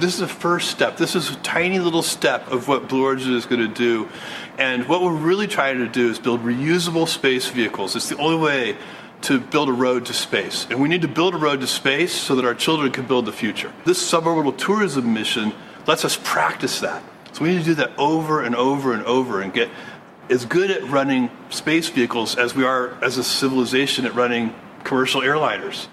This is a first step. This is a tiny little step of what Blue Origin is going to do. And what we're really trying to do is build reusable space vehicles. It's the only way to build a road to space. And we need to build a road to space so that our children can build the future. This suborbital tourism mission lets us practice that. So we need to do that over and over and over and get as good at running space vehicles as we are as a civilization at running commercial airliners.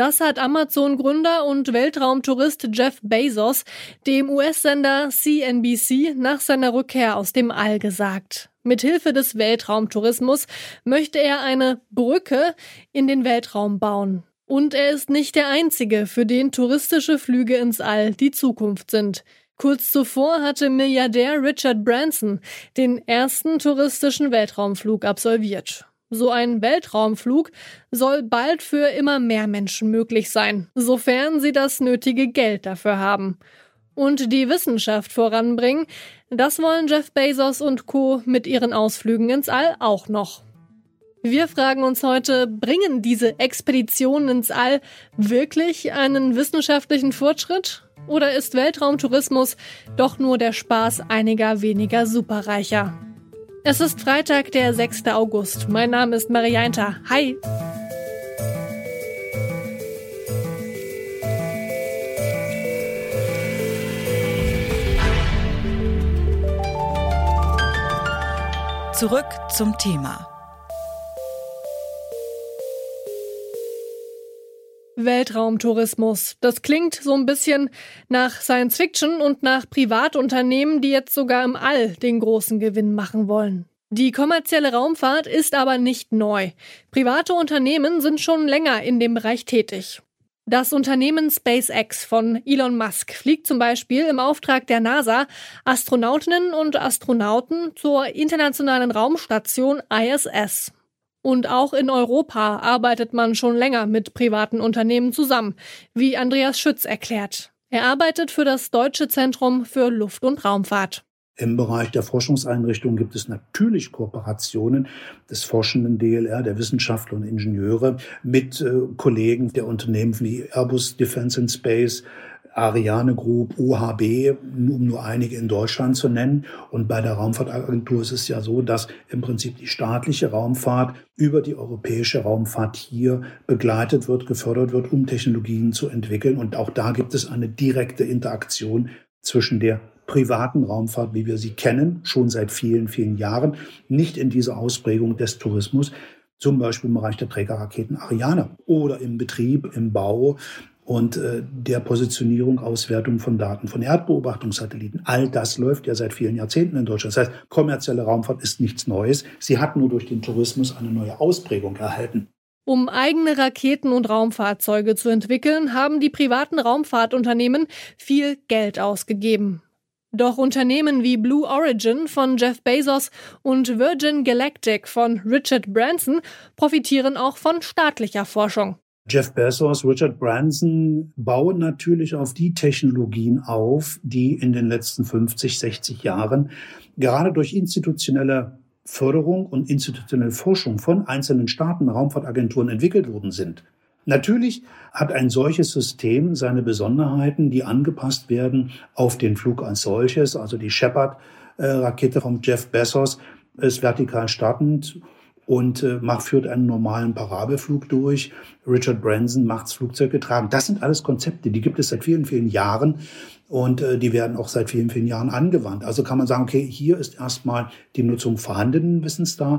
Das hat Amazon-Gründer und Weltraumtourist Jeff Bezos dem US-Sender CNBC nach seiner Rückkehr aus dem All gesagt. Mithilfe des Weltraumtourismus möchte er eine Brücke in den Weltraum bauen. Und er ist nicht der Einzige, für den touristische Flüge ins All die Zukunft sind. Kurz zuvor hatte Milliardär Richard Branson den ersten touristischen Weltraumflug absolviert. So ein Weltraumflug soll bald für immer mehr Menschen möglich sein, sofern sie das nötige Geld dafür haben. Und die Wissenschaft voranbringen, das wollen Jeff Bezos und Co. mit ihren Ausflügen ins All auch noch. Wir fragen uns heute, bringen diese Expeditionen ins All wirklich einen wissenschaftlichen Fortschritt? Oder ist Weltraumtourismus doch nur der Spaß einiger weniger Superreicher? Es ist Freitag, der 6. August. Mein Name ist Marianta. Hi! Zurück zum Thema. Weltraumtourismus. Das klingt so ein bisschen nach Science Fiction und nach Privatunternehmen, die jetzt sogar im All den großen Gewinn machen wollen. Die kommerzielle Raumfahrt ist aber nicht neu. Private Unternehmen sind schon länger in dem Bereich tätig. Das Unternehmen SpaceX von Elon Musk fliegt zum Beispiel im Auftrag der NASA Astronautinnen und Astronauten zur internationalen Raumstation ISS. Und auch in Europa arbeitet man schon länger mit privaten Unternehmen zusammen, wie Andreas Schütz erklärt. Er arbeitet für das Deutsche Zentrum für Luft- und Raumfahrt. Im Bereich der Forschungseinrichtungen gibt es natürlich Kooperationen des forschenden DLR, der Wissenschaftler und Ingenieure mit äh, Kollegen der Unternehmen wie Airbus Defence and Space, Ariane Group, OHB, um nur einige in Deutschland zu nennen. Und bei der Raumfahrtagentur ist es ja so, dass im Prinzip die staatliche Raumfahrt über die europäische Raumfahrt hier begleitet wird, gefördert wird, um Technologien zu entwickeln. Und auch da gibt es eine direkte Interaktion zwischen der privaten Raumfahrt, wie wir sie kennen, schon seit vielen, vielen Jahren, nicht in dieser Ausprägung des Tourismus, zum Beispiel im Bereich der Trägerraketen Ariane oder im Betrieb, im Bau und äh, der Positionierung, Auswertung von Daten von Erdbeobachtungssatelliten. All das läuft ja seit vielen Jahrzehnten in Deutschland. Das heißt, kommerzielle Raumfahrt ist nichts Neues. Sie hat nur durch den Tourismus eine neue Ausprägung erhalten. Um eigene Raketen und Raumfahrzeuge zu entwickeln, haben die privaten Raumfahrtunternehmen viel Geld ausgegeben. Doch Unternehmen wie Blue Origin von Jeff Bezos und Virgin Galactic von Richard Branson profitieren auch von staatlicher Forschung. Jeff Bezos, Richard Branson bauen natürlich auf die Technologien auf, die in den letzten 50, 60 Jahren gerade durch institutionelle Förderung und institutionelle Forschung von einzelnen Staaten, Raumfahrtagenturen entwickelt worden sind. Natürlich hat ein solches System seine Besonderheiten, die angepasst werden auf den Flug als solches. Also die Shepard-Rakete von Jeff Bezos ist vertikal startend und äh, macht, führt einen normalen Parabelflug durch. Richard Branson macht's Flugzeug getragen. Das sind alles Konzepte, die gibt es seit vielen, vielen Jahren und äh, die werden auch seit vielen, vielen Jahren angewandt. Also kann man sagen, okay, hier ist erstmal die Nutzung vorhandenen Wissens da.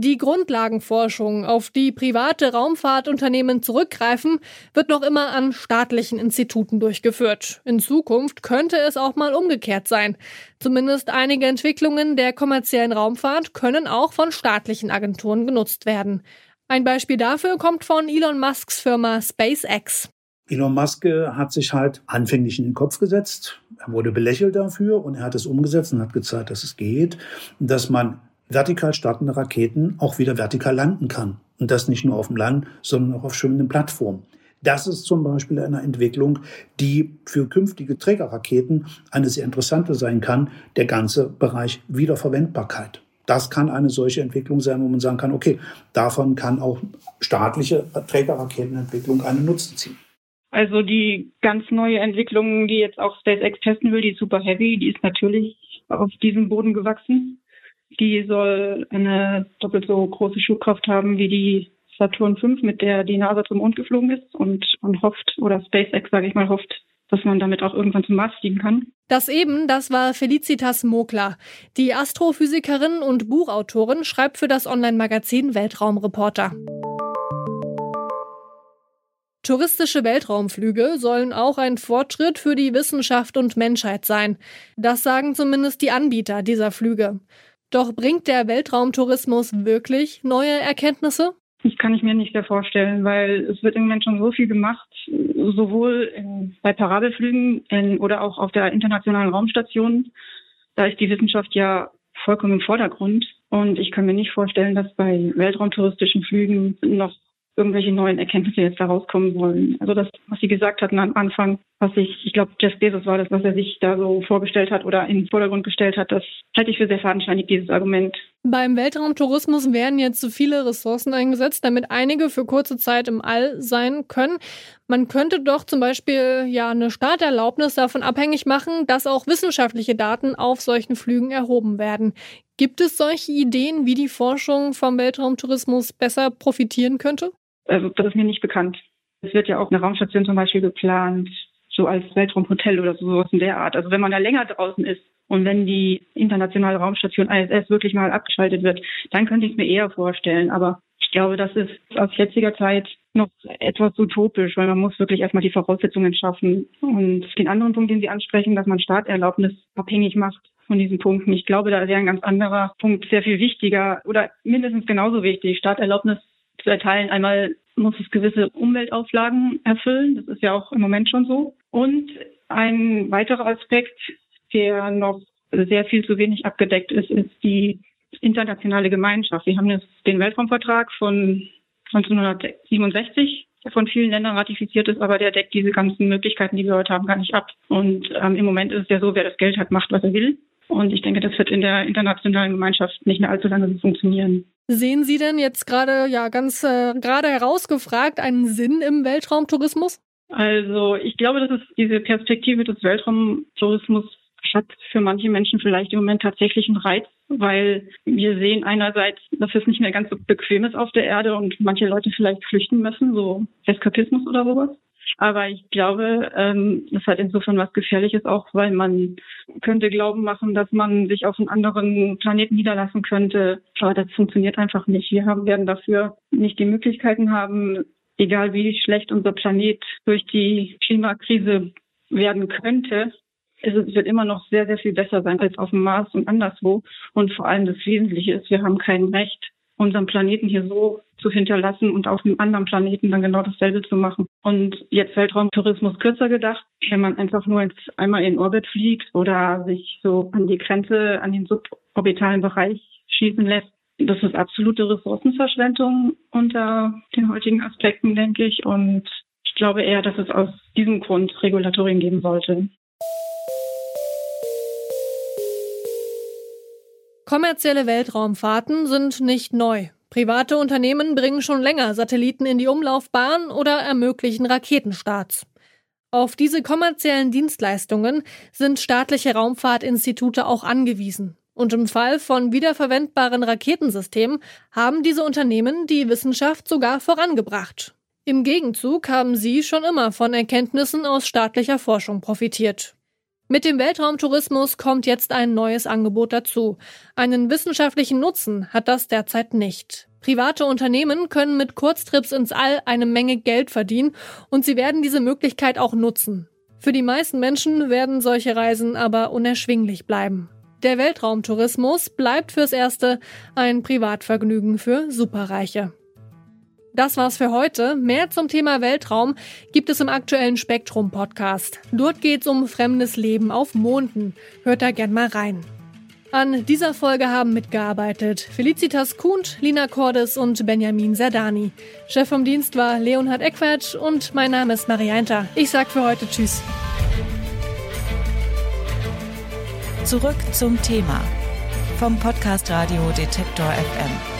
Die Grundlagenforschung, auf die private Raumfahrtunternehmen zurückgreifen, wird noch immer an staatlichen Instituten durchgeführt. In Zukunft könnte es auch mal umgekehrt sein. Zumindest einige Entwicklungen der kommerziellen Raumfahrt können auch von staatlichen Agenturen genutzt werden. Ein Beispiel dafür kommt von Elon Musks Firma SpaceX. Elon Musk äh, hat sich halt anfänglich in den Kopf gesetzt. Er wurde belächelt dafür und er hat es umgesetzt und hat gezeigt, dass es geht, dass man vertikal startende Raketen auch wieder vertikal landen kann. Und das nicht nur auf dem Land, sondern auch auf schwimmenden Plattformen. Das ist zum Beispiel eine Entwicklung, die für künftige Trägerraketen eine sehr interessante sein kann, der ganze Bereich Wiederverwendbarkeit. Das kann eine solche Entwicklung sein, wo man sagen kann, okay, davon kann auch staatliche Trägerraketenentwicklung einen Nutzen ziehen. Also die ganz neue Entwicklung, die jetzt auch SpaceX testen will, die Super Heavy, die ist natürlich auf diesem Boden gewachsen. Die soll eine doppelt so große Schubkraft haben wie die Saturn V, mit der die NASA zum Mond geflogen ist und man hofft, oder SpaceX, sage ich mal, hofft, dass man damit auch irgendwann zum Mars fliegen kann. Das eben, das war Felicitas Mokler. Die Astrophysikerin und Buchautorin schreibt für das Online-Magazin Weltraumreporter. Touristische Weltraumflüge sollen auch ein Fortschritt für die Wissenschaft und Menschheit sein. Das sagen zumindest die Anbieter dieser Flüge. Doch bringt der Weltraumtourismus wirklich neue Erkenntnisse? Das kann ich mir nicht sehr vorstellen, weil es wird im Moment schon so viel gemacht, sowohl in, bei Parabelflügen in, oder auch auf der internationalen Raumstation. Da ist die Wissenschaft ja vollkommen im Vordergrund. Und ich kann mir nicht vorstellen, dass bei weltraumtouristischen Flügen noch irgendwelche neuen Erkenntnisse jetzt da rauskommen wollen. Also das, was Sie gesagt hatten am Anfang, was ich, ich glaube, Jeff Bezos war das, was er sich da so vorgestellt hat oder in den Vordergrund gestellt hat, das halte ich für sehr fadenscheinig, dieses Argument. Beim Weltraumtourismus werden jetzt zu viele Ressourcen eingesetzt, damit einige für kurze Zeit im All sein können. Man könnte doch zum Beispiel ja eine Starterlaubnis davon abhängig machen, dass auch wissenschaftliche Daten auf solchen Flügen erhoben werden. Gibt es solche Ideen, wie die Forschung vom Weltraumtourismus besser profitieren könnte? Also das ist mir nicht bekannt. Es wird ja auch eine Raumstation zum Beispiel geplant, so als Weltraumhotel oder sowas in der Art. Also wenn man da länger draußen ist und wenn die internationale Raumstation ISS wirklich mal abgeschaltet wird, dann könnte ich es mir eher vorstellen. Aber ich glaube, das ist aus jetziger Zeit noch etwas utopisch, weil man muss wirklich erstmal die Voraussetzungen schaffen. Und den anderen Punkt, den Sie ansprechen, dass man Starterlaubnis abhängig macht von diesen Punkten. Ich glaube, da wäre ein ganz anderer Punkt sehr viel wichtiger oder mindestens genauso wichtig. Starterlaubnis zu erteilen. Einmal muss es gewisse Umweltauflagen erfüllen. Das ist ja auch im Moment schon so. Und ein weiterer Aspekt, der noch sehr viel zu wenig abgedeckt ist, ist die internationale Gemeinschaft. Wir haben jetzt den Weltraumvertrag von 1967, der von vielen Ländern ratifiziert ist, aber der deckt diese ganzen Möglichkeiten, die wir heute haben, gar nicht ab. Und ähm, im Moment ist es ja so, wer das Geld hat, macht, was er will. Und ich denke, das wird in der internationalen Gemeinschaft nicht mehr allzu lange funktionieren. Sehen Sie denn jetzt gerade, ja, ganz äh, gerade herausgefragt, einen Sinn im Weltraumtourismus? Also ich glaube, dass es diese Perspektive des Weltraumtourismus hat für manche Menschen vielleicht im Moment tatsächlich einen Reiz, weil wir sehen einerseits, dass es nicht mehr ganz so bequem ist auf der Erde und manche Leute vielleicht flüchten müssen, so Eskapismus oder sowas. Aber ich glaube, ähm, das hat insofern was Gefährliches auch, weil man könnte Glauben machen, dass man sich auf einen anderen Planeten niederlassen könnte. Aber das funktioniert einfach nicht. Wir haben, werden dafür nicht die Möglichkeiten haben, egal wie schlecht unser Planet durch die Klimakrise werden könnte, es wird immer noch sehr, sehr viel besser sein als auf dem Mars und anderswo. Und vor allem das Wesentliche ist, wir haben kein Recht, unseren Planeten hier so zu hinterlassen und auf einem anderen Planeten dann genau dasselbe zu machen. Und jetzt Weltraumtourismus kürzer gedacht, wenn man einfach nur jetzt einmal in Orbit fliegt oder sich so an die Grenze, an den suborbitalen Bereich schießen lässt, das ist absolute Ressourcenverschwendung unter den heutigen Aspekten, denke ich. Und ich glaube eher, dass es aus diesem Grund Regulatorien geben sollte. Kommerzielle Weltraumfahrten sind nicht neu. Private Unternehmen bringen schon länger Satelliten in die Umlaufbahn oder ermöglichen Raketenstarts. Auf diese kommerziellen Dienstleistungen sind staatliche Raumfahrtinstitute auch angewiesen. Und im Fall von wiederverwendbaren Raketensystemen haben diese Unternehmen die Wissenschaft sogar vorangebracht. Im Gegenzug haben sie schon immer von Erkenntnissen aus staatlicher Forschung profitiert. Mit dem Weltraumtourismus kommt jetzt ein neues Angebot dazu. Einen wissenschaftlichen Nutzen hat das derzeit nicht. Private Unternehmen können mit Kurztrips ins All eine Menge Geld verdienen und sie werden diese Möglichkeit auch nutzen. Für die meisten Menschen werden solche Reisen aber unerschwinglich bleiben. Der Weltraumtourismus bleibt fürs Erste ein Privatvergnügen für Superreiche. Das war's für heute. Mehr zum Thema Weltraum gibt es im aktuellen Spektrum Podcast. Dort geht's um fremdes Leben auf Monden. Hört da gern mal rein. An dieser Folge haben mitgearbeitet Felicitas Kuhnt, Lina Cordes und Benjamin Serdani. Chef vom Dienst war Leonhard Eckwert und mein Name ist Marianta. Ich sag für heute Tschüss. Zurück zum Thema vom Podcast Radio Detektor FM.